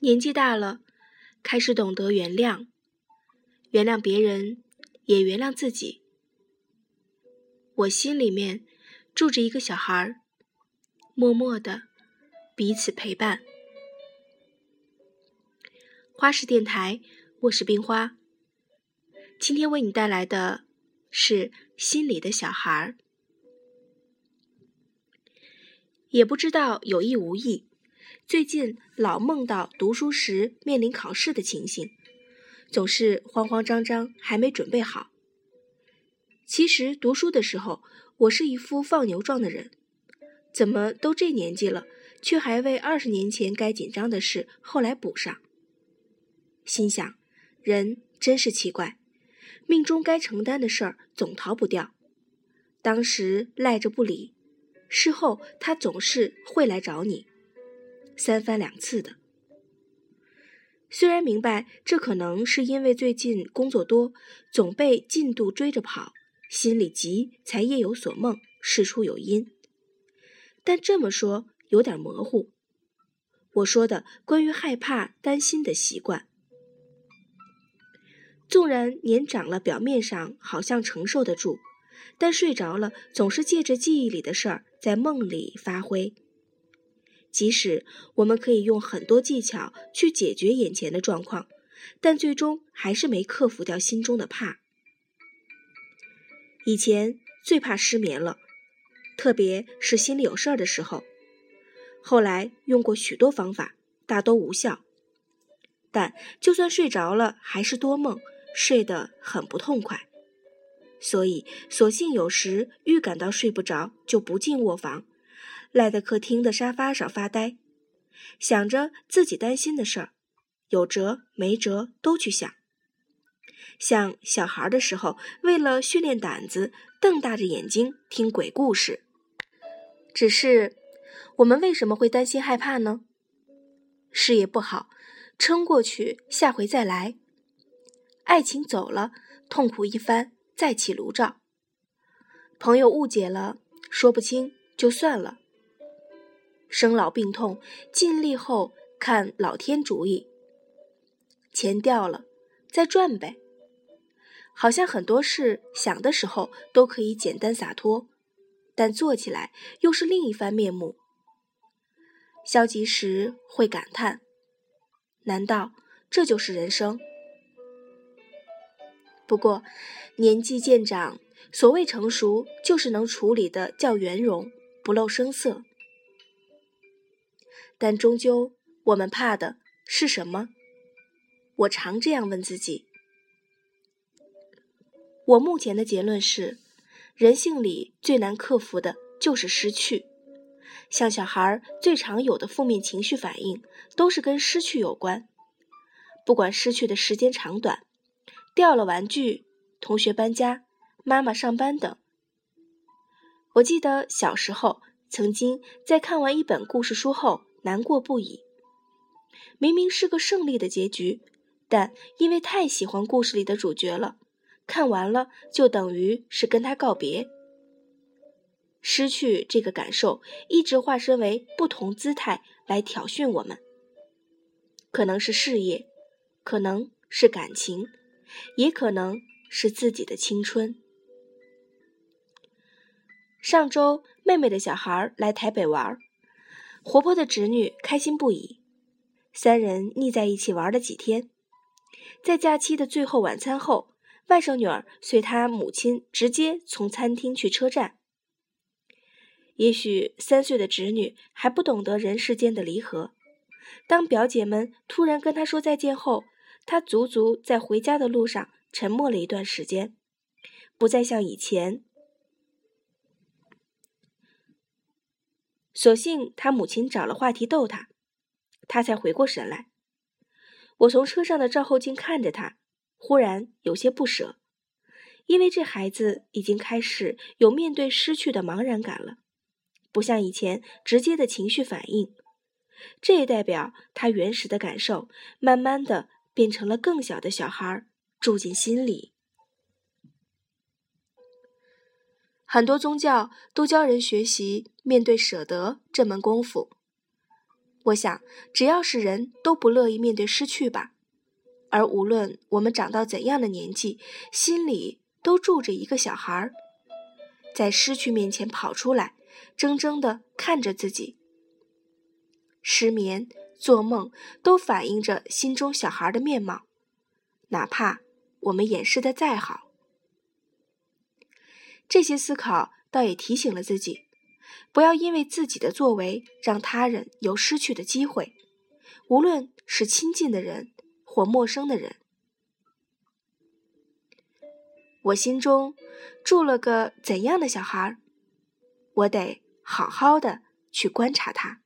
年纪大了，开始懂得原谅，原谅别人，也原谅自己。我心里面住着一个小孩儿，默默的彼此陪伴。花式电台，我是冰花。今天为你带来的是心里的小孩儿。也不知道有意无意，最近老梦到读书时面临考试的情形，总是慌慌张张，还没准备好。其实读书的时候，我是一副放牛状的人，怎么都这年纪了，却还为二十年前该紧张的事后来补上。心想，人真是奇怪，命中该承担的事儿总逃不掉。当时赖着不理，事后他总是会来找你，三番两次的。虽然明白这可能是因为最近工作多，总被进度追着跑，心里急才夜有所梦，事出有因。但这么说有点模糊。我说的关于害怕、担心的习惯。纵然年长了，表面上好像承受得住，但睡着了，总是借着记忆里的事儿在梦里发挥。即使我们可以用很多技巧去解决眼前的状况，但最终还是没克服掉心中的怕。以前最怕失眠了，特别是心里有事儿的时候。后来用过许多方法，大都无效。但就算睡着了，还是多梦。睡得很不痛快，所以索性有时预感到睡不着，就不进卧房，赖在客厅的沙发上发呆，想着自己担心的事儿，有辙没辙都去想。像小孩的时候，为了训练胆子，瞪大着眼睛听鬼故事。只是我们为什么会担心害怕呢？事业不好，撑过去，下回再来。爱情走了，痛苦一番，再起炉灶。朋友误解了，说不清就算了。生老病痛，尽力后看老天主意。钱掉了，再赚呗。好像很多事想的时候都可以简单洒脱，但做起来又是另一番面目。消极时会感叹：难道这就是人生？不过，年纪渐长，所谓成熟，就是能处理的较圆融，不露声色。但终究，我们怕的是什么？我常这样问自己。我目前的结论是，人性里最难克服的就是失去。像小孩最常有的负面情绪反应，都是跟失去有关。不管失去的时间长短。掉了玩具，同学搬家，妈妈上班等。我记得小时候曾经在看完一本故事书后难过不已。明明是个胜利的结局，但因为太喜欢故事里的主角了，看完了就等于是跟他告别。失去这个感受一直化身为不同姿态来挑衅我们，可能是事业，可能是感情。也可能是自己的青春。上周，妹妹的小孩来台北玩，活泼的侄女开心不已，三人腻在一起玩了几天。在假期的最后晚餐后，外甥女儿随她母亲直接从餐厅去车站。也许三岁的侄女还不懂得人世间的离合，当表姐们突然跟她说再见后。他足足在回家的路上沉默了一段时间，不再像以前。所幸他母亲找了话题逗他，他才回过神来。我从车上的照后镜看着他，忽然有些不舍，因为这孩子已经开始有面对失去的茫然感了，不像以前直接的情绪反应。这也代表他原始的感受，慢慢的。变成了更小的小孩，住进心里。很多宗教都教人学习面对舍得这门功夫，我想，只要是人都不乐意面对失去吧。而无论我们长到怎样的年纪，心里都住着一个小孩儿，在失去面前跑出来，怔怔地看着自己。失眠、做梦都反映着心中小孩的面貌，哪怕我们掩饰的再好。这些思考倒也提醒了自己，不要因为自己的作为让他人有失去的机会，无论是亲近的人或陌生的人。我心中住了个怎样的小孩？我得好好的去观察他。